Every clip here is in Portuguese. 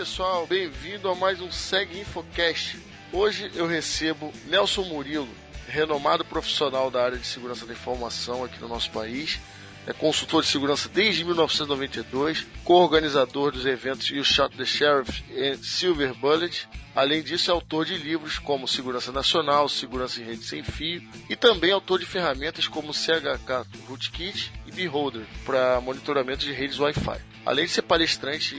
pessoal, bem-vindo a mais um Seg Infocast. Hoje eu recebo Nelson Murilo, renomado profissional da área de segurança da informação aqui no nosso país. É consultor de segurança desde 1992, co-organizador dos eventos You Shot the Sheriff e Silver Bullet. Além disso, é autor de livros como Segurança Nacional, Segurança em Rede Sem Fio e também autor de ferramentas como CHK Rootkit e Beholder para monitoramento de redes Wi-Fi. Além de ser palestrante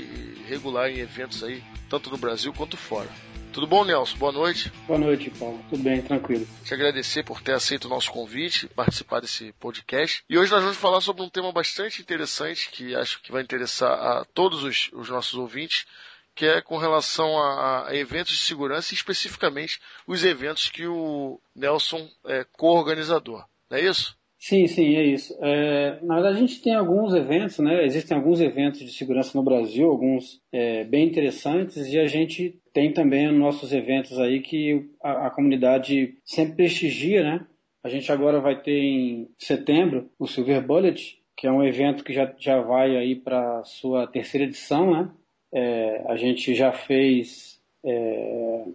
regular em eventos aí, tanto no Brasil quanto fora. Tudo bom, Nelson? Boa noite. Boa noite, Paulo. Tudo bem, tranquilo. Te agradecer por ter aceito o nosso convite, participar desse podcast. E hoje nós vamos falar sobre um tema bastante interessante que acho que vai interessar a todos os, os nossos ouvintes, que é com relação a, a, eventos de segurança e especificamente os eventos que o Nelson é co-organizador. Não é isso? Sim, sim, é isso. É, na verdade, a gente tem alguns eventos, né? Existem alguns eventos de segurança no Brasil, alguns é, bem interessantes, e a gente tem também nossos eventos aí que a, a, comunidade sempre prestigia, né? A gente agora vai ter em setembro o Silver Bullet, que é um evento que já, já vai aí para sua terceira edição, né? É, a gente já fez é,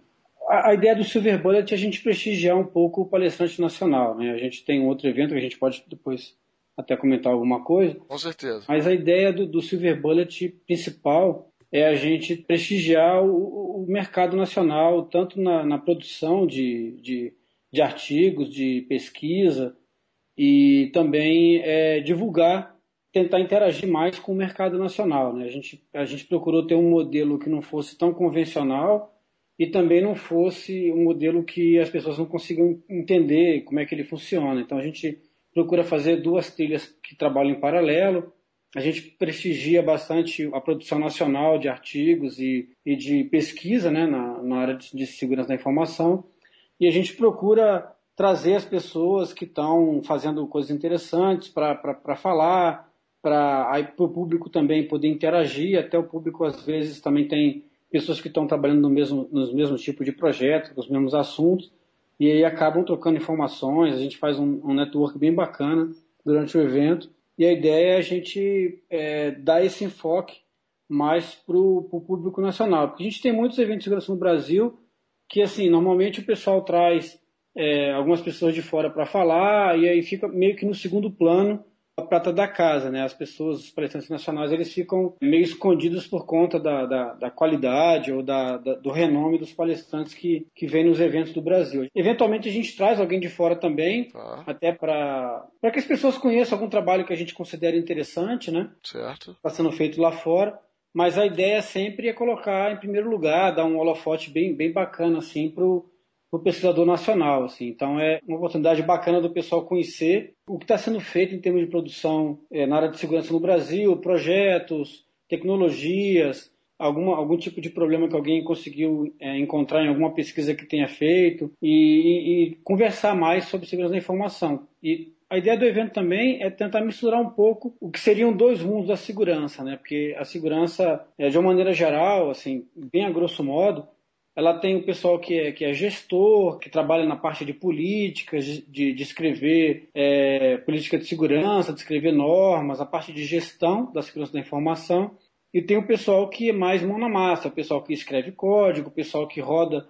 a, a, ideia do Silver Bullet é a gente prestigiar um pouco o palestrante nacional. Né? A gente tem um outro evento que a gente pode depois até comentar alguma coisa. Com certeza. Mas a ideia do, do Silver Bullet principal é a gente prestigiar o, o mercado nacional, tanto na, na produção de, de, de, artigos, de pesquisa, e também é, divulgar, tentar interagir mais com o mercado nacional. Né? A, gente, a gente procurou ter um modelo que não fosse tão convencional, e também não fosse um modelo que as pessoas não consigam entender como é que ele funciona. Então a gente procura fazer duas trilhas que trabalham em paralelo. A gente prestigia bastante a produção nacional de artigos e, e de pesquisa né, na, na área de, de segurança da informação. E a gente procura trazer as pessoas que estão fazendo coisas interessantes para falar, para o público também poder interagir. Até o público, às vezes, também tem pessoas que estão trabalhando no mesmo, nos mesmos tipos de projetos, com os mesmos assuntos, e aí acabam trocando informações, a gente faz um, um network bem bacana durante o evento, e a ideia é a gente é, dar esse enfoque mais para o público nacional, porque a gente tem muitos eventos de segurança no Brasil que, assim, normalmente o pessoal traz é, algumas pessoas de fora para falar, e aí fica meio que no segundo plano a prata da casa, né? As pessoas, os palestrantes nacionais, eles ficam meio escondidos por conta da, da, da qualidade ou da, da, do renome dos palestrantes que, que vêm nos eventos do Brasil. Eventualmente a gente traz alguém de fora também, ah. até para que as pessoas conheçam algum trabalho que a gente considere interessante, né? Certo. Está sendo feito lá fora. Mas a ideia sempre é colocar em primeiro lugar, dar um holofote bem, bem bacana assim para o pesquisador nacional. Assim. Então é uma oportunidade bacana do pessoal conhecer o que está sendo feito em termos de produção é, na área de segurança no Brasil, projetos, tecnologias, alguma, algum tipo de problema que alguém conseguiu é, encontrar em alguma pesquisa que tenha feito e, e, e, conversar mais sobre segurança da informação. E a ideia do evento também é tentar misturar um pouco o que seriam dois mundos da segurança, né? Porque a segurança, é, de uma maneira geral, assim, bem a grosso modo, ela tem o pessoal que é, que é gestor, que trabalha na parte de políticas, de, de escrever é, política de segurança, de escrever normas, a parte de gestão da segurança da informação. E tem o pessoal que é mais mão na massa, o pessoal que escreve código, o pessoal que roda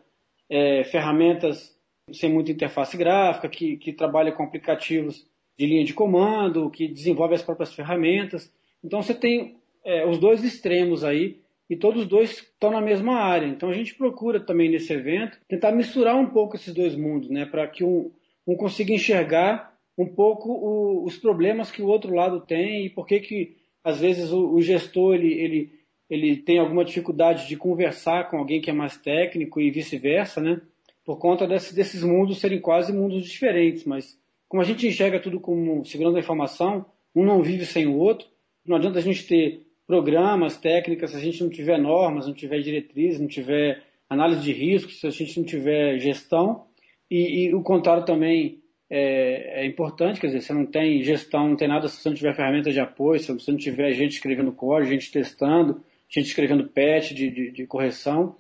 é, ferramentas sem muita interface gráfica, que, que trabalha com aplicativos de linha de comando, que desenvolve as próprias ferramentas. Então você tem é, os dois extremos aí e todos dois estão na mesma área. Então a gente procura também nesse evento tentar misturar um pouco esses dois mundos, né, para que um, um, consiga enxergar um pouco o, os problemas que o outro lado tem e por que que às vezes o, o, gestor ele, ele, ele tem alguma dificuldade de conversar com alguém que é mais técnico e vice-versa, né, por conta desse, desses mundos serem quase mundos diferentes, mas como a gente enxerga tudo como segurança da informação, um não vive sem o outro, não adianta a gente ter programas, técnicas, se a gente não tiver normas, não tiver diretrizes, não tiver análise de riscos, se a gente não tiver gestão, e, e o contrário também é, é, importante, quer dizer, você não tem gestão, não tem nada se você não tiver ferramenta de apoio, se você não tiver gente escrevendo código, gente testando, gente escrevendo patch de, de, de correção.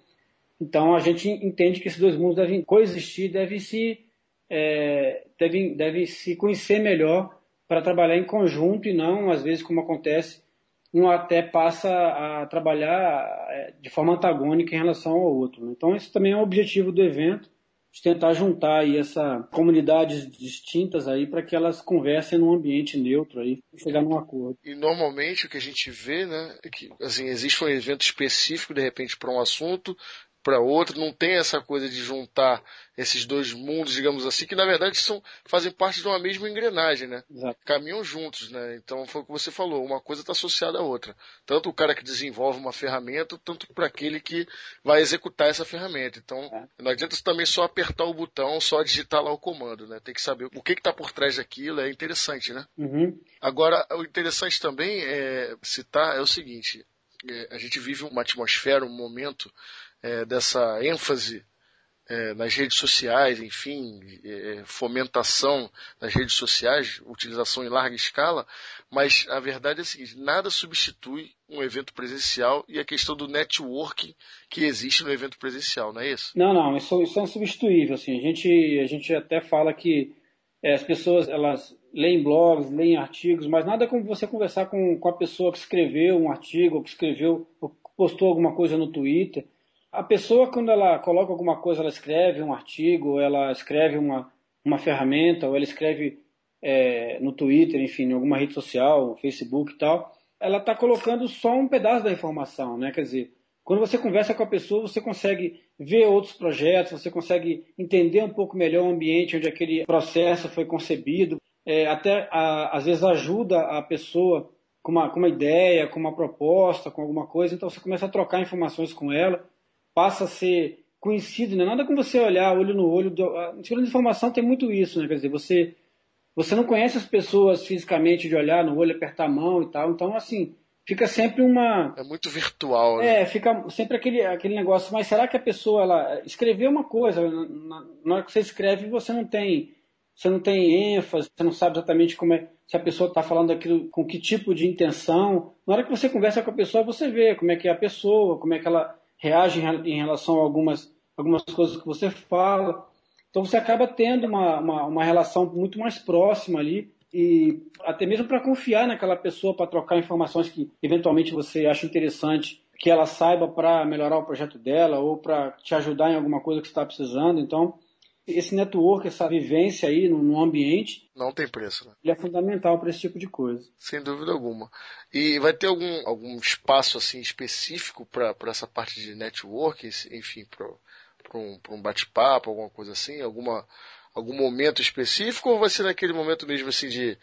Então a gente entende que esses dois mundos devem coexistir, devem se, é, devem, devem se conhecer melhor para trabalhar em conjunto e não, às vezes, como acontece, um até passa a trabalhar é, de forma antagônica em relação ao outro. Né? Então, esse também é o objetivo do evento, de tentar juntar aí essa comunidades distintas aí para que elas conversem num ambiente neutro aí chegar num acordo. E normalmente o que a gente vê, né, é que assim, existe um evento específico de repente para um assunto, para outro, não tem essa coisa de juntar esses dois mundos, digamos assim, que na verdade são, fazem parte de uma mesma engrenagem, né? Exato. Caminham juntos, né? Então foi o que você falou, uma coisa está associada à outra. Tanto o cara que desenvolve uma ferramenta, tanto para aquele que vai executar essa ferramenta. Então é. não adianta também só apertar o botão, só digitar lá o comando, né? Tem que saber o que está por trás daquilo, é interessante, né? Uhum. Agora, o interessante também é citar é o seguinte, é, a gente vive uma atmosfera, um momento é, dessa ênfase é, nas redes sociais, enfim, é, fomentação nas redes sociais, utilização em larga escala, mas a verdade é a seguinte: nada substitui um evento presencial e a questão do networking que existe no evento presencial, não é isso? Não, não, isso, isso é insubstituível. Assim, a, gente, a gente até fala que é, as pessoas elas leem blogs, leem artigos, mas nada como você conversar com, com a pessoa que escreveu um artigo, ou que escreveu, ou postou alguma coisa no Twitter a pessoa, quando ela coloca alguma coisa, ela escreve um artigo, ela escreve uma, uma ferramenta, ou ela escreve é, no Twitter, enfim, em alguma rede social, Facebook e tal, ela está colocando só um pedaço da informação, né? Quer dizer, quando você conversa com a pessoa, você consegue ver outros projetos, você consegue entender um pouco melhor o ambiente onde aquele processo foi concebido, é, até a, às vezes ajuda a pessoa com uma, com uma ideia, com uma proposta, com alguma coisa, então você começa a trocar informações com ela passa a ser conhecido, né? Nada com você olhar olho no olho. Do... A segurança de informação tem muito isso, né? Quer dizer, você, você não conhece as pessoas fisicamente de olhar no olho, apertar a mão e tal. Então, assim, fica sempre uma. É muito virtual, né? É, fica sempre aquele, aquele negócio. Mas será que a pessoa, ela escreveu uma coisa? Na, na hora que você escreve, você não tem. Você não tem ênfase, você não sabe exatamente como é, se a pessoa está falando aquilo com que tipo de intenção. Na hora que você conversa com a pessoa, você vê como é que é a pessoa, como é que ela reage em relação a algumas, algumas coisas que você fala. Então você acaba tendo uma, uma, uma relação muito mais próxima ali e até mesmo para confiar naquela pessoa para trocar informações que eventualmente você acha interessante que ela saiba para melhorar o projeto dela ou para te ajudar em alguma coisa que está precisando. Então esse network, essa vivência aí no, ambiente. Não tem preço, né? Ele é fundamental para esse tipo de coisa. Sem dúvida alguma. E vai ter algum, algum espaço assim específico para essa parte de network, enfim, para um, um bate-papo, alguma coisa assim? Alguma, algum momento específico ou vai ser naquele momento mesmo assim de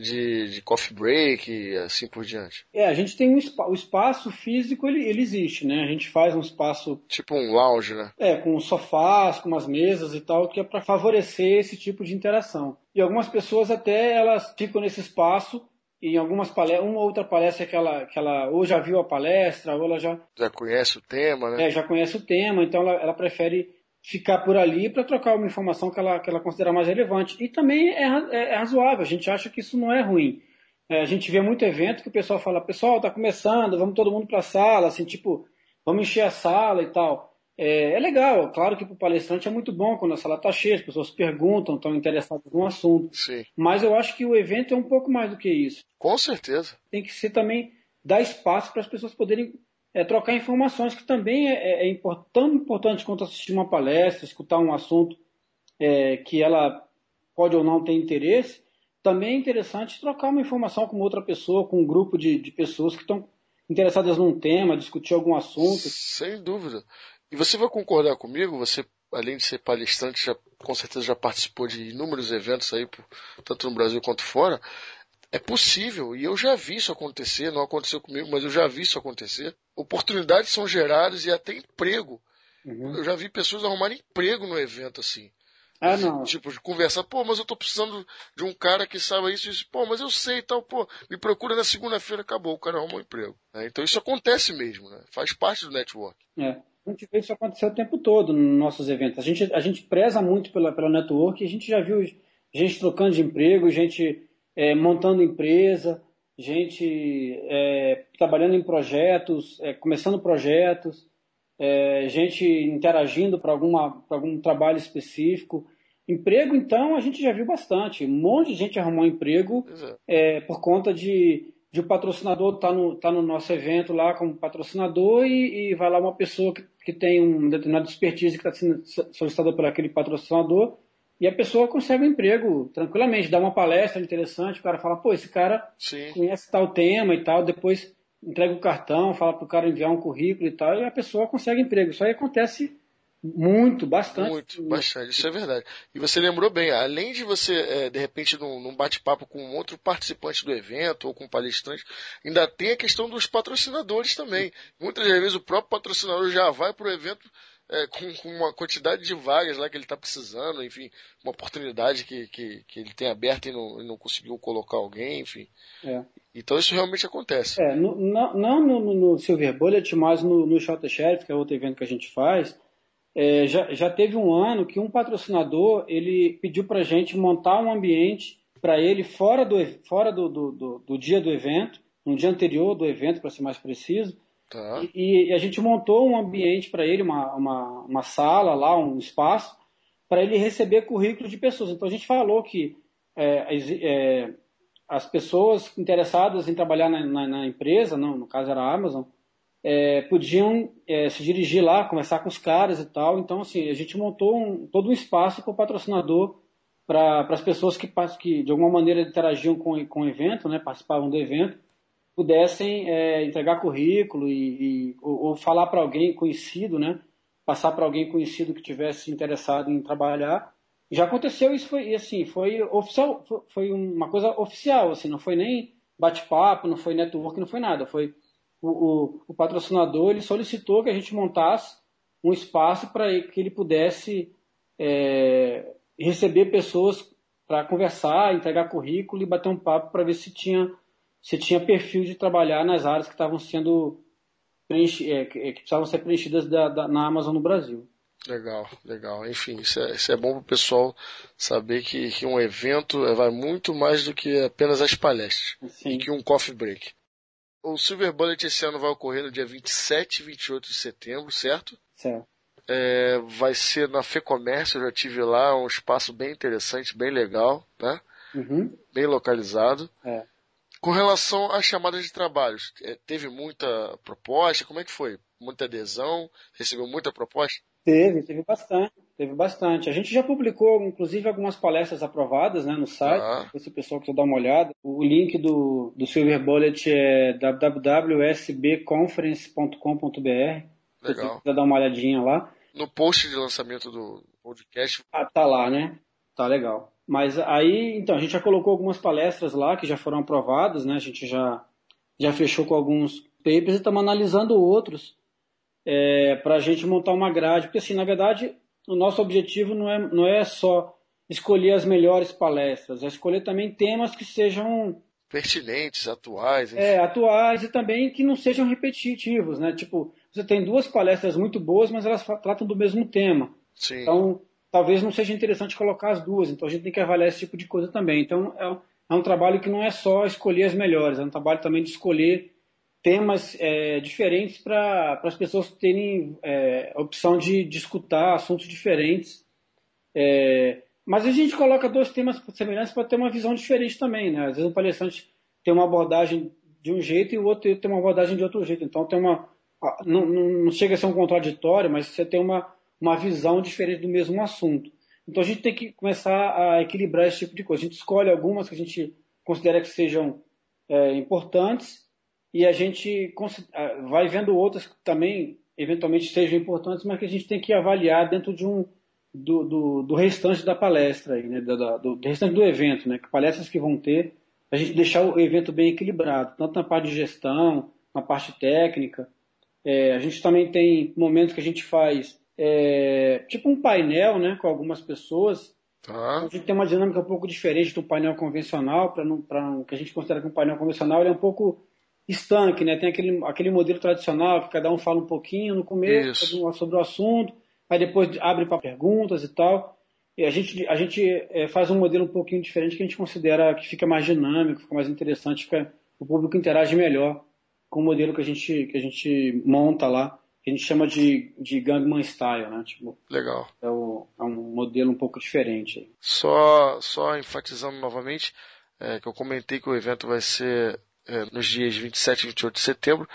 de, de coffee break e assim por diante? É, a gente tem um o espaço físico, ele, ele existe, né? A gente faz um espaço... Tipo um lounge, né? É, com sofás, com umas mesas e tal, que é para favorecer esse tipo de interação. E algumas pessoas até, elas ficam nesse espaço em algumas palestras, uma ou outra palestra que ela, que ela ou já viu a palestra, ou ela já... Já conhece o tema, né? É, já conhece o tema, então ela, ela prefere ficar por ali para trocar uma informação que ela, que ela considera mais relevante. E também é, é, é razoável, a gente acha que isso não é ruim. É, a gente vê muito evento que o pessoal fala, pessoal, está começando, vamos todo mundo para a sala, assim, tipo, vamos encher a sala e tal. É, é legal, claro que para o palestrante é muito bom quando a sala está cheia, as pessoas perguntam, estão interessadas no assunto. Sim. Mas eu acho que o evento é um pouco mais do que isso. Com certeza. Tem que ser também dar espaço para as pessoas poderem é trocar informações, que também é, é, é tão importante quanto assistir uma palestra, escutar um assunto é, que ela pode ou não ter interesse. Também é interessante trocar uma informação com outra pessoa, com um grupo de, de pessoas que estão interessadas num tema, discutir algum assunto. Sem dúvida. E você vai concordar comigo, você, além de ser palestrante, já, com certeza já participou de inúmeros eventos aí, tanto no Brasil quanto fora. É possível, e eu já vi isso acontecer, não aconteceu comigo, mas eu já vi isso acontecer. Oportunidades são geradas e até emprego. Uhum. Eu já vi pessoas arrumarem emprego no evento assim. Ah, não. Tipo, de conversar, pô, mas eu tô precisando de um cara que saiba isso e isso. Pô, mas eu sei e tal, pô, me procura na segunda-feira, acabou, o cara arrumou um emprego. É, então isso acontece mesmo, né? Faz parte do network. É. A gente vê isso acontecer o tempo todo nos nossos eventos. A gente, a gente preza muito pela, pela network e a gente já viu gente trocando de emprego, gente é, montando empresa, gente é, trabalhando em projetos, é, começando projetos, é, gente interagindo para algum trabalho específico. Emprego, então, a gente já viu bastante. Um monte de gente arrumou emprego é, por conta de, de o patrocinador estar tá no, tá no nosso evento lá como patrocinador e, e vai lá uma pessoa que, que tem um determinado expertise que está sendo solicitada por aquele patrocinador e a pessoa consegue um emprego tranquilamente, dá uma palestra interessante, o cara fala, pô, esse cara Sim. conhece tal tema e tal, depois entrega o cartão, fala para o cara enviar um currículo e tal, e a pessoa consegue emprego. Isso aí acontece muito, bastante. Muito, bastante, isso é verdade. E você lembrou bem, além de você, é, de repente, num, num bate-papo com outro participante do evento ou com um palestrante, ainda tem a questão dos patrocinadores também. Muitas vezes o próprio patrocinador já vai para o evento é, com, com, uma quantidade de vagas lá que ele está precisando, enfim, uma oportunidade que, que, que ele tem aberta e não, não conseguiu colocar alguém, enfim. É. Então isso realmente acontece. É, no, não, não no, no, Silver Bullet, mas no, no Shot Sheriff, que é outro evento que a gente faz, é, já, já teve um ano que um patrocinador ele pediu para a gente montar um ambiente para ele fora, do, fora do, do, do, do dia do evento, no dia anterior do evento, para ser mais preciso, Tá. E, e, a gente montou um ambiente para ele, uma, uma, uma, sala lá, um espaço, para ele receber currículo de pessoas. Então a gente falou que é, é, as pessoas interessadas em trabalhar na, na, na empresa, não, no caso era a Amazon, é, podiam é, se dirigir lá, conversar com os caras e tal. Então, assim, a gente montou um, todo um espaço para o patrocinador, para as pessoas que, que de alguma maneira interagiam com, com o evento, né, participavam do evento, pudessem é, entregar currículo e, e ou, ou, falar para alguém conhecido, né? Passar para alguém conhecido que tivesse interessado em trabalhar. Já aconteceu isso foi assim, foi oficial, foi uma coisa oficial, assim, não foi nem bate-papo, não foi network, não foi nada, foi o, o, o, patrocinador ele solicitou que a gente montasse um espaço para que ele pudesse é, receber pessoas para conversar, entregar currículo e bater um papo para ver se tinha se tinha perfil de trabalhar nas áreas que estavam sendo preenchi, é, que, é, que, precisavam ser preenchidas da, da, na Amazon no Brasil. Legal, legal. Enfim, isso é, isso é bom para o pessoal saber que, que um evento é, vai muito mais do que apenas as palestras Sim. e que um coffee break. O Silver Bullet esse ano vai ocorrer no dia 27 e 28 de setembro, certo? Certo. É, vai ser na FEComércio, eu já tive lá, um espaço bem interessante, bem legal, né? Uhum. Bem localizado. É. Com relação às chamadas de trabalhos, é, teve muita proposta? Como é que foi? Muita adesão? Recebeu muita proposta? Teve, teve bastante, teve bastante. A gente já publicou, inclusive, algumas palestras aprovadas né, no site, ah. se o pessoal quiser dar uma olhada. O link do, do Silver Bullet é www.sbconference.com.br. Se você quiser dar uma olhadinha lá. No post de lançamento do podcast. Ah, tá lá, né? Tá legal. Mas aí, então, a gente já colocou algumas palestras lá que já foram aprovadas, né? A gente já, já fechou com alguns papers e estamos analisando outros é, para a gente montar uma grade. Porque, assim, na verdade, o nosso objetivo não é, não é só escolher as melhores palestras, é escolher também temas que sejam pertinentes, atuais. Enfim. É, atuais e também que não sejam repetitivos, né? Tipo, você tem duas palestras muito boas, mas elas tratam do mesmo tema. Sim. Então, talvez não seja interessante colocar as duas. Então a gente tem que avaliar esse tipo de coisa também. Então é, é um trabalho que não é só escolher as melhores, é um trabalho também de escolher temas é, diferentes para as pessoas terem é, a opção de, de escutar assuntos diferentes. É, mas a gente coloca dois temas semelhantes para ter uma visão diferente também. Né? Às vezes o palestrante tem uma abordagem de um jeito e o outro tem uma abordagem de outro jeito. Então tem uma. Não, não chega a ser um contraditório, mas você tem uma uma visão diferente do mesmo assunto. Então a gente tem que começar a equilibrar esse tipo de coisa. A gente escolhe algumas que a gente considera que sejam é, importantes e a gente vai vendo outras que também eventualmente sejam importantes, mas que a gente tem que avaliar dentro de um do, do, do restante da palestra, aí, né? do, do, do, restante do evento, né? que palestras que vão ter, a gente deixar o evento bem equilibrado, tanto na parte de gestão, na parte técnica. É, a gente também tem momentos que a gente faz é, tipo um painel, né, com algumas pessoas. Tá. A gente tem uma dinâmica um pouco diferente do painel convencional, para que a gente considera que um painel convencional é um pouco estanque, né? Tem aquele, aquele modelo tradicional que cada um fala um pouquinho no começo Isso. sobre o assunto, aí depois abre para perguntas e tal. E a gente, a gente é, faz um modelo um pouquinho diferente que a gente considera que fica mais dinâmico, fica mais interessante, fica, o público interage melhor com o modelo que a gente, que a gente monta lá que a gente chama de, de Gangman Style, né? Tipo, Legal. É, o, é, um modelo um pouco diferente. Só, só enfatizando novamente, é, que eu comentei que o evento vai ser é, nos dias 27 e 28 de setembro,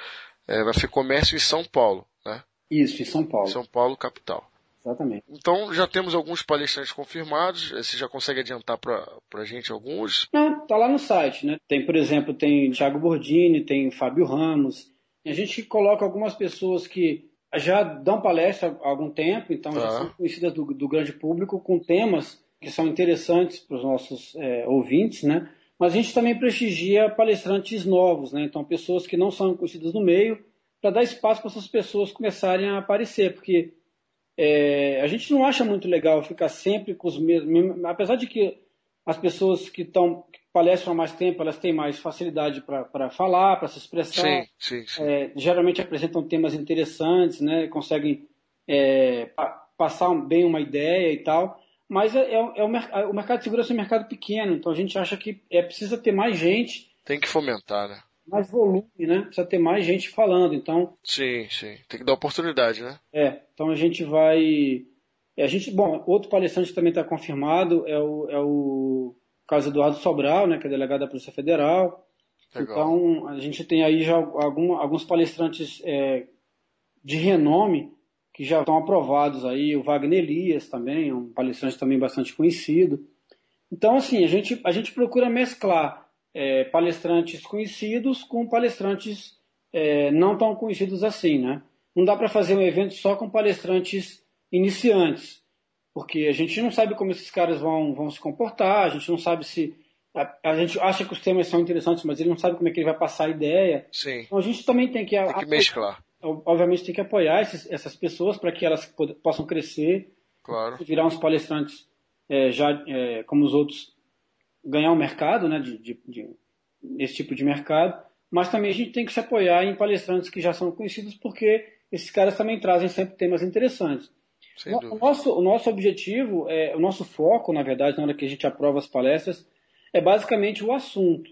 é, na FEComércio em São Paulo, né? Isso, em São Paulo. São Paulo, capital. Exatamente. Então já temos alguns palestrantes confirmados. Você já consegue adiantar para a gente alguns? Não, tá lá no site, né? Tem, por exemplo, tem Thiago Bordini, tem Fábio Ramos. A gente coloca algumas pessoas que já dão palestra há algum tempo, então já tá. são conhecidas do, do, grande público com temas que são interessantes para os nossos é, ouvintes, né? Mas a gente também prestigia palestrantes novos, né? Então pessoas que não são conhecidas no meio, para dar espaço para essas pessoas começarem a aparecer, porque é, a gente não acha muito legal ficar sempre com os mesmos. Apesar de que as pessoas que estão palestram há mais tempo, elas têm mais facilidade para falar, para se expressar. Sim, sim, sim. É, geralmente apresentam temas interessantes, né? conseguem é, pa passar bem uma ideia e tal. Mas é, é, é o, o, mercado de segurança é um mercado pequeno, então a gente acha que é precisa ter mais gente. Tem que fomentar, né? mais volume, né? Precisa ter mais gente falando, então. Sim, sim. Tem que dar oportunidade, né? É. Então a gente vai. É, a gente, bom, outro palestrante também está confirmado é o, é o caso Eduardo Sobral, né? Que é delegado da Polícia Federal. Legal. Então a gente tem aí já algum, alguns palestrantes é, de renome que já estão aprovados aí. O Wagner Elias também, é um palestrante também bastante conhecido. Então assim a gente a gente procura mesclar é, palestrantes conhecidos com palestrantes é, não tão conhecidos assim, né? Não dá para fazer um evento só com palestrantes iniciantes, porque a gente não sabe como esses caras vão, vão se comportar, a gente não sabe se a, a, gente acha que os temas são interessantes, mas ele não sabe como é que ele vai passar a ideia. Sim. Então a gente também tem que, tem que mesclar. Obviamente tem que apoiar esses, essas pessoas para que elas possam crescer, claro. virar uns palestrantes é, já é, como os outros ganhar um mercado, né, de, de, de, esse tipo de mercado, mas também a gente tem que se apoiar em palestrantes que já são conhecidos, porque esses caras também trazem sempre temas interessantes. O nosso, o nosso objetivo, é, o nosso foco, na verdade, na hora que a gente aprova as palestras, é basicamente o assunto.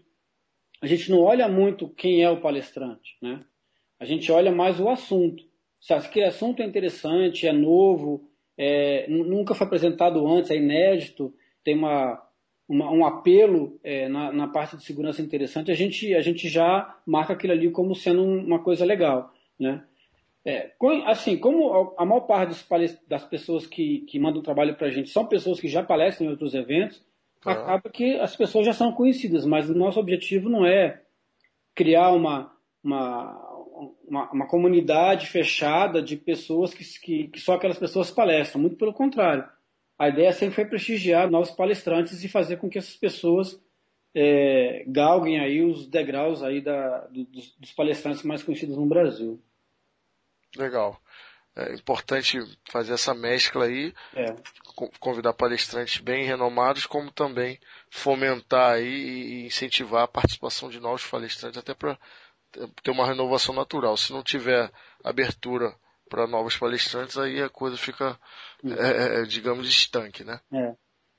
A gente não olha muito quem é o palestrante, né? A gente olha mais o assunto. Se aquele assunto é interessante, é novo, é, nunca foi apresentado antes, é inédito, tem uma, uma, um apelo é, na, na, parte de segurança interessante, a gente, a gente já marca aquilo ali como sendo uma coisa legal. Né? É, assim, como a maior parte das pessoas que, que mandam trabalho para a gente são pessoas que já palestram em outros eventos, ah. acaba que as pessoas já são conhecidas, mas o nosso objetivo não é criar uma, uma, uma, uma comunidade fechada de pessoas que, que, que só aquelas pessoas palestram, muito pelo contrário a ideia sempre foi prestigiar novos palestrantes e fazer com que essas pessoas é, galguem aí os degraus aí da, dos, dos, palestrantes mais conhecidos no Brasil. Legal. É importante fazer essa mescla aí, é. convidar palestrantes bem renomados, como também fomentar aí e incentivar a participação de novos palestrantes, até para ter uma renovação natural. Se não tiver abertura para novos palestrantes, aí a coisa fica, é, é, é digamos, estanque, né? É.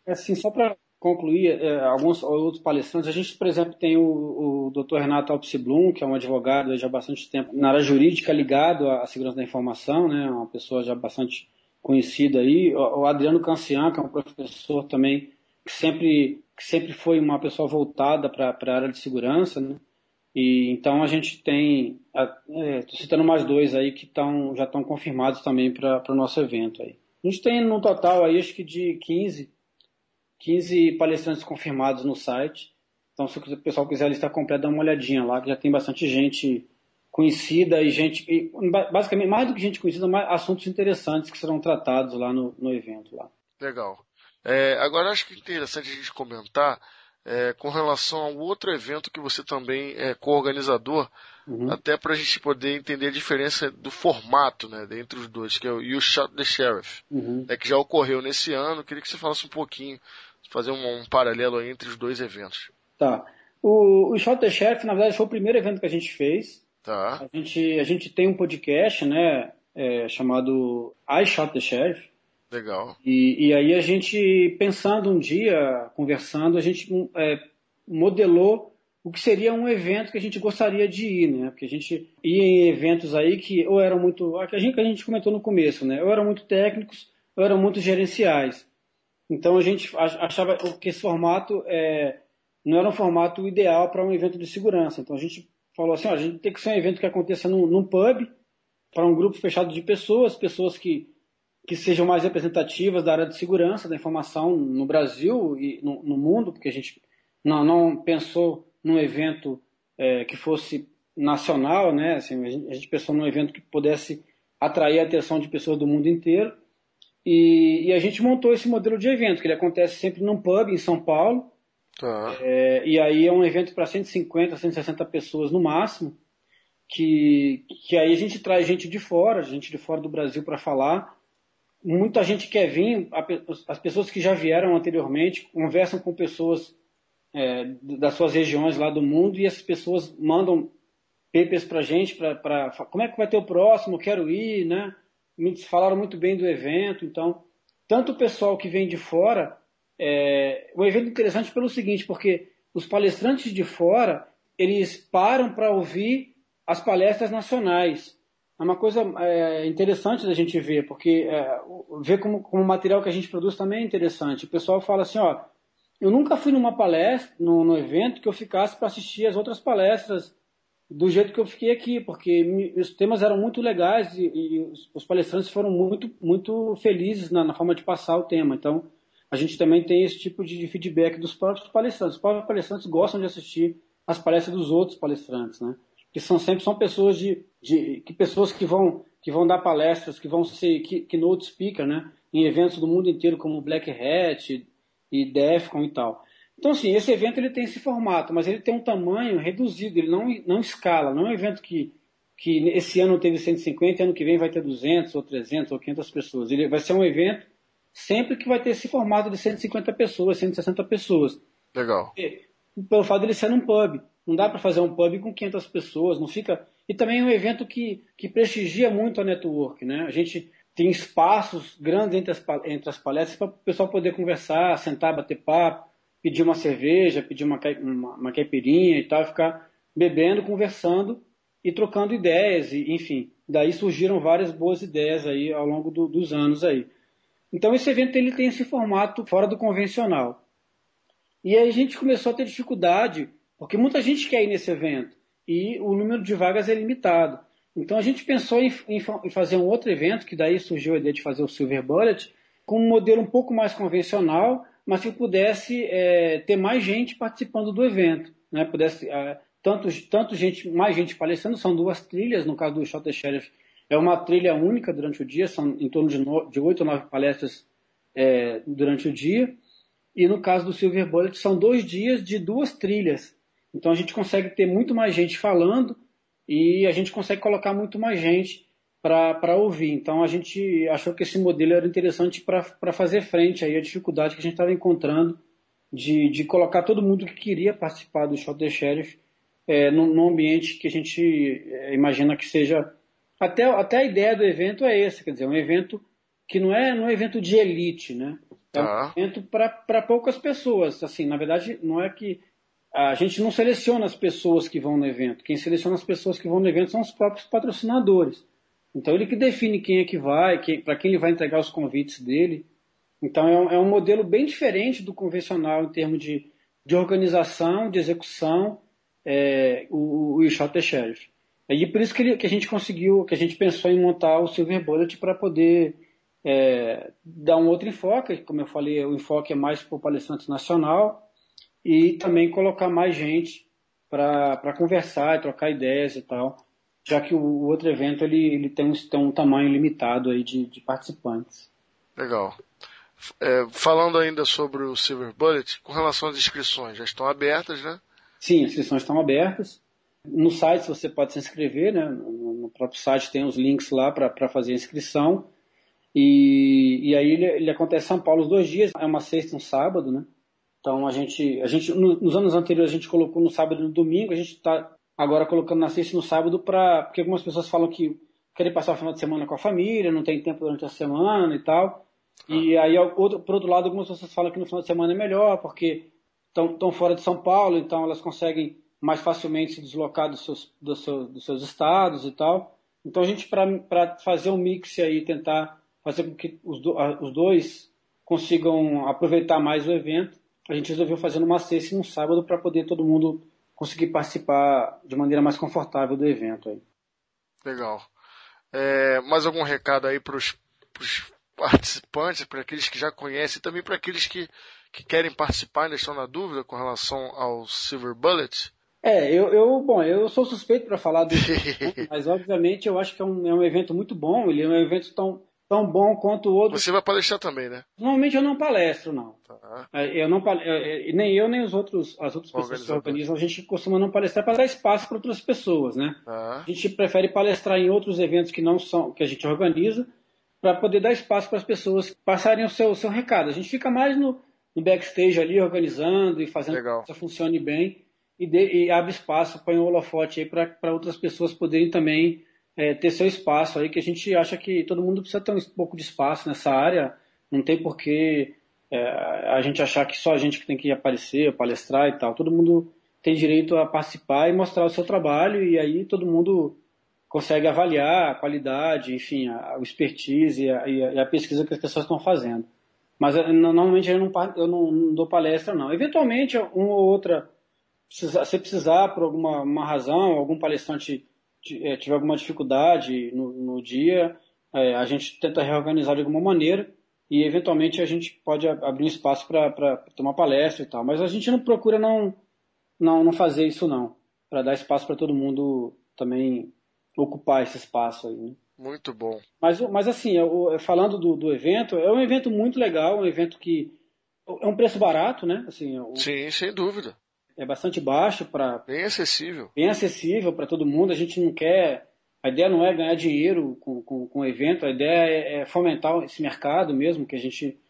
é assim, só para concluir, é, alguns outros palestrantes, a gente, por exemplo, tem o, o Dr. Renato Alpes Blum, que é um advogado já há bastante tempo na área jurídica ligado à segurança da informação, né? Uma pessoa já bastante conhecida aí. O Adriano Cancian, que é um professor também que sempre, que sempre foi uma pessoa voltada para a área de segurança, né? E então a gente tem, estou é, citando mais dois aí que tão, já estão confirmados também para o nosso evento aí. A gente tem no total aí acho que de 15, 15 palestrantes confirmados no site. Então se o pessoal quiser a lista completa, dá uma olhadinha lá, que já tem bastante gente conhecida e gente, e, basicamente mais do que gente conhecida, mais assuntos interessantes que serão tratados lá no, no evento lá. Legal. É, agora acho que é interessante a gente comentar é, com relação ao outro evento que você também é co-organizador, uhum. até para a gente poder entender a diferença do formato né, entre os dois, que é o You Shot the Sheriff, uhum. né, que já ocorreu nesse ano. Queria que você falasse um pouquinho, fazer um, um paralelo entre os dois eventos. Tá. O, o Shot the Sheriff, na verdade, foi o primeiro evento que a gente fez. Tá. A gente, a gente tem um podcast, né, é, chamado I Shot the Sheriff. Legal. E, e aí a gente, pensando um dia, conversando, a gente é, modelou o que seria um evento que a gente gostaria de ir, né? Porque a gente ia em eventos aí que ou eram muito, a gente, que a gente comentou no começo, né? Ou eram muito técnicos, ou eram muito gerenciais. Então a gente achava que esse formato é, não era um formato ideal para um evento de segurança. Então a gente falou assim, ó, a gente tem que ser um evento que aconteça num, num pub, para um grupo fechado de pessoas, pessoas que, que sejam mais representativas da área de segurança, da informação no Brasil e no, no mundo, porque a gente não, não pensou num evento é, que fosse nacional, né? Assim, a, gente, a gente pensou num evento que pudesse atrair a atenção de pessoas do mundo inteiro. E, e, a gente montou esse modelo de evento, que ele acontece sempre num pub em São Paulo. Tá. É, e aí é um evento para 150, 160 pessoas no máximo que, que aí a gente traz gente de fora, gente de fora do Brasil para falar. Muita gente quer vir, as pessoas que já vieram anteriormente conversam com pessoas é, das suas regiões lá do mundo e essas pessoas mandam papers para gente, para como é que vai ter o próximo, quero ir, né? Me falaram muito bem do evento, então, tanto o pessoal que vem de fora, é, um evento interessante pelo seguinte, porque os palestrantes de fora, eles param para ouvir as palestras nacionais. É uma coisa é, interessante da gente ver, porque é, ver como, como o material que a gente produz também é interessante. O pessoal fala assim, ó, eu nunca fui numa palestra, no evento, que eu ficasse para assistir as outras palestras do jeito que eu fiquei aqui, porque me, os temas eram muito legais e, e os, os, palestrantes foram muito, muito felizes na, na, forma de passar o tema. Então, a gente também tem esse tipo de, de feedback dos próprios palestrantes. Os próprios palestrantes gostam de assistir as palestras dos outros palestrantes, né? Que são sempre são pessoas de, de que pessoas que vão que vão dar palestras, que vão ser keynote speaker, né, em eventos do mundo inteiro como Black Hat e Defcon e tal. Então assim, esse evento ele tem esse formato, mas ele tem um tamanho reduzido, ele não não escala, não é um evento que que esse ano teve 150, ano que vem vai ter 200 ou 300 ou 500 pessoas. Ele vai ser um evento sempre que vai ter esse formato de 150 pessoas, 160 pessoas. Legal. Pelo fato de ele ser num pub. Não dá para fazer um pub com 500 pessoas, não fica. E também é um evento que, que prestigia muito a network, né? A gente tem espaços grandes entre as, entre as palestras para o pessoal poder conversar, sentar, bater papo, pedir uma cerveja, pedir uma, uma, uma caipirinha e tal, ficar bebendo, conversando e trocando ideias, e, enfim. Daí surgiram várias boas ideias aí ao longo do, dos anos aí. Então esse evento ele tem esse formato fora do convencional. E aí a gente começou a ter dificuldade porque muita gente quer ir nesse evento e o número de vagas é limitado. Então a gente pensou em, em, em fazer um outro evento, que daí surgiu a ideia de fazer o Silver Bullet, com um modelo um pouco mais convencional, mas que pudesse é, ter mais gente participando do evento. Né? Pudesse, é, tanto, tanto gente, mais gente palestrando, são duas trilhas, no caso do Shot Sheriff, é uma trilha única durante o dia, são em torno de oito ou nove palestras é, durante o dia. E no caso do Silver Bullet, são dois dias de duas trilhas. Então a gente consegue ter muito mais gente falando e a gente consegue colocar muito mais gente para ouvir. Então a gente achou que esse modelo era interessante para fazer frente aí à dificuldade que a gente estava encontrando de, de colocar todo mundo que queria participar do Shot the Sheriff é, num, num, ambiente que a gente é, imagina que seja. Até, até a ideia do evento é essa, quer dizer, um evento que não é, não é um evento de elite, né? É um evento para poucas pessoas. Assim, na verdade, não é que a gente não seleciona as pessoas que vão no evento. Quem seleciona as pessoas que vão no evento são os próprios patrocinadores. Então ele que define quem é que vai, para quem ele vai entregar os convites dele. Então é um, é um, modelo bem diferente do convencional em termos de, de organização, de execução, é, o, o Shot the Sheriff. E por isso que, ele, que, a gente conseguiu, que a gente pensou em montar o Silver Bullet para poder é, dar um outro enfoque. Como eu falei, o enfoque é mais para o palestrante nacional e também colocar mais gente para conversar e trocar ideias e tal, já que o, o outro evento ele, ele tem, um, tem um tamanho limitado aí de, de participantes. Legal. É, falando ainda sobre o Silver Bullet, com relação às inscrições, já estão abertas, né? Sim, as inscrições estão abertas. No site você pode se inscrever, né? No próprio site tem os links lá para fazer a inscrição. E, e aí ele, ele acontece em São Paulo os dois dias, é uma sexta e um sábado, né? Então a gente, a gente nos anos anteriores a gente colocou no sábado e no domingo, a gente está agora colocando na sexta e no sábado para porque algumas pessoas falam que querem passar o final de semana com a família, não tem tempo durante a semana e tal. E aí, outro, por outro lado, algumas pessoas falam que no final de semana é melhor, porque estão fora de São Paulo, então elas conseguem mais facilmente se deslocar dos seus, dos seus, dos seus estados e tal. Então a gente, para fazer um mix aí, tentar fazer com que os, do, os dois consigam aproveitar mais o evento, a gente resolveu fazer numa sexta e num sábado para poder todo mundo conseguir participar de maneira mais confortável do evento. Aí. Legal. É, mais algum recado aí para os participantes, para aqueles que já conhecem, e também para aqueles que, que querem participar e ainda estão na dúvida com relação ao Silver Bullet? É, eu, eu bom, eu sou suspeito para falar do mas obviamente eu acho que é um, é um evento muito bom, ele é um evento tão, tão bom quanto o outro. Você vai palestrar também, né? Normalmente eu não palestro, não. Tá. É, eu não é, nem eu nem os outros, as outras pessoas que organizam, a gente costuma não palestrar para dar espaço para outras pessoas, né? Tá. A gente prefere palestrar em outros eventos que não são que a gente organiza para poder dar espaço para as pessoas passarem o seu, o seu recado. A gente fica mais no, no backstage ali organizando e fazendo Legal. que isso funcione bem e, de, e abre espaço, põe um holofote aí para outras pessoas poderem também é, ter seu espaço aí, que a gente acha que todo mundo precisa ter um pouco de espaço nessa área, não tem porquê é, a gente achar que só a gente que tem que aparecer, palestrar e tal, todo mundo tem direito a participar e mostrar o seu trabalho e aí todo mundo consegue avaliar a qualidade, enfim, a, a expertise e a, e a, pesquisa que as pessoas estão fazendo. Mas é, normalmente eu não, eu não, não dou palestra, não. Eventualmente, uma ou outra se precisar por alguma razão, algum palestrante é, tiver alguma dificuldade no, no dia, é, a gente tenta reorganizar de alguma maneira e eventualmente a gente pode abrir um espaço para tomar palestra e tal. Mas a gente não procura não, não, não fazer isso não, para dar espaço para todo mundo também ocupar esse espaço aí. Né? Muito bom. Mas, mas assim, eu, falando do, do evento, é um evento muito legal, um evento que é um preço barato, né? Assim, o, Sim, sem dúvida é bastante baixo para bem acessível. Bem acessível para todo mundo. A gente não quer a ideia não é ganhar dinheiro com, com, com o evento a ideia é, é, fomentar esse mercado mesmo que a gente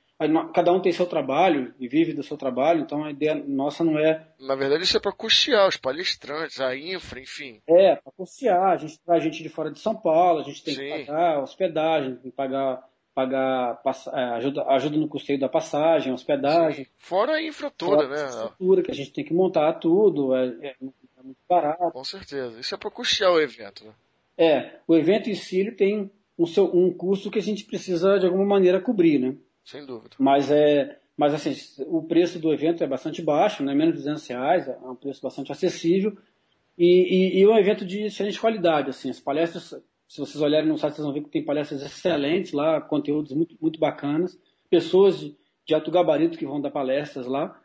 cada um tem seu trabalho e vive do seu trabalho então a ideia nossa não é na verdade isso é para custear os palestrantes a infra enfim. É para custear a gente traz gente de fora de São Paulo a gente tem Sim. que pagar hospedagem tem que pagar pagar é, ajuda, ajuda no custeio da passagem, hospedagem. Sim. Fora a infra toda, né? A estrutura que a gente tem que montar tudo, é, é, é muito barato. Com certeza. Isso é para custear o evento, né? É, o evento em si tem um, seu, um custo que a gente precisa de alguma maneira cobrir, né? Sem dúvida. Mas é, mas assim, o preço do evento é bastante baixo, né? Menos de 200 reais, é um preço bastante acessível e, e, e um evento de excelente qualidade, assim, as palestras se vocês olharem no site, vocês vão ver que tem palestras excelentes lá, conteúdos muito, muito bacanas, pessoas de, de alto gabarito que vão dar palestras lá.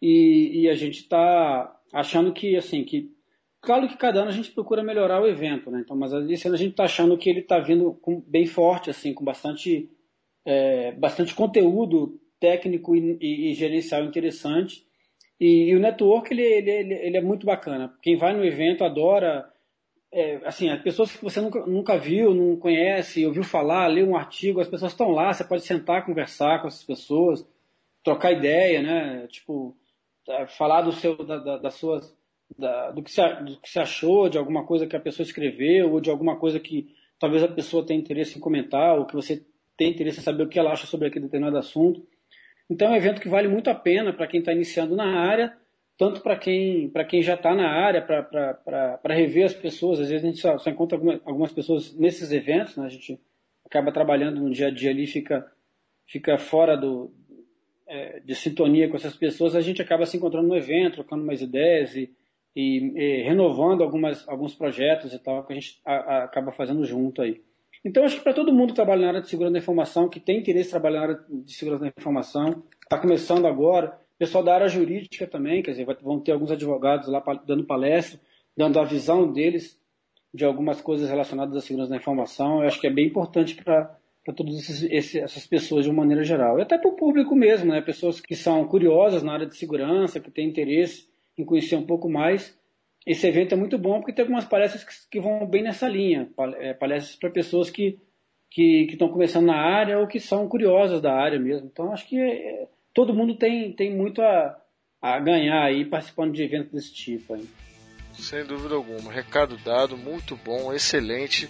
E, e a gente está achando que, assim, que. Claro que cada ano a gente procura melhorar o evento, né? Então, mas esse ano a gente está achando que ele está vindo com, bem forte, assim, com bastante, é, bastante conteúdo técnico e, e, e gerencial interessante. E, e, o network ele, ele, ele, ele, é muito bacana. Quem vai no evento adora é, assim, as pessoas que você nunca, nunca viu, não conhece, ouviu falar, leu um artigo, as pessoas estão lá, você pode sentar, conversar com essas pessoas, trocar ideia, né? Tipo, é, falar do seu, da, da, das suas, da, do, que você, do que você achou, de alguma coisa que a pessoa escreveu, ou de alguma coisa que talvez a pessoa tenha interesse em comentar, ou que você tem interesse em saber o que ela acha sobre aquele determinado assunto. Então é um evento que vale muito a pena para quem está iniciando na área, tanto para quem, quem já está na área, para rever as pessoas. Às vezes a gente só, só encontra algumas, pessoas nesses eventos, né? a gente acaba trabalhando no dia a dia ali, fica, fica fora do, é, de sintonia com essas pessoas, a gente acaba se encontrando no evento, trocando mais ideias e, e, e renovando algumas, alguns projetos e tal, que a gente a, a, acaba fazendo junto aí. Então, acho que para todo mundo que trabalha na área de segurança da informação, que tem interesse em trabalhar na área de segurança da informação, está começando agora, Pessoal da área jurídica também, quer dizer, vão ter alguns advogados lá dando palestra, dando a visão deles de algumas coisas relacionadas à segurança da informação. Eu acho que é bem importante para todas essas pessoas de uma maneira geral. E até para o público mesmo, né? Pessoas que são curiosas na área de segurança, que têm interesse em conhecer um pouco mais. Esse evento é muito bom porque tem algumas palestras que, que vão bem nessa linha. É, palestras para pessoas que, que, que estão começando na área ou que são curiosas da área mesmo. Então, acho que é, todo mundo tem, tem muito a, a ganhar aí participando de eventos desse tipo. Aí. Sem dúvida alguma. Recado dado, muito bom, excelente.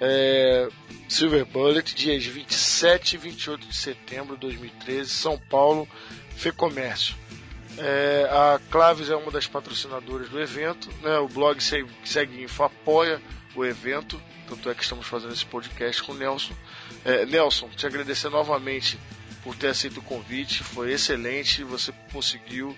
É, Silver Bullet, dias 27 e 28 de setembro de 2013, São Paulo, Fecomércio. É, a Claves é uma das patrocinadoras do evento, né? o blog Segue Info apoia o evento, tanto é que estamos fazendo esse podcast com o Nelson. É, Nelson, te agradecer novamente por ter aceito o convite. Foi excelente. Você conseguiu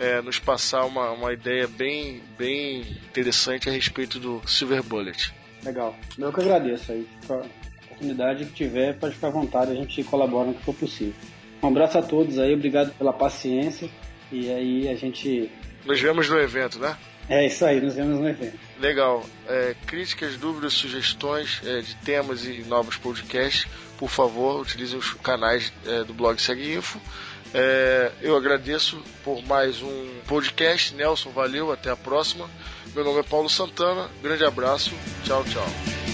é, nos passar uma, uma ideia bem, bem interessante a respeito do Silver Bullet. Legal. Eu que agradeço aí. A oportunidade que tiver, pode ficar à vontade, a gente colabora no que for possível. Um abraço a todos aí, obrigado pela paciência. E aí a gente. Nos vemos no evento, né? É isso aí, nos vemos no evento. Legal. É, críticas, dúvidas, sugestões é, de temas e novos podcasts, por favor, utilizem os canais é, do blog Segue Info. É, eu agradeço por mais um podcast. Nelson, valeu, até a próxima. Meu nome é Paulo Santana, grande abraço, tchau, tchau.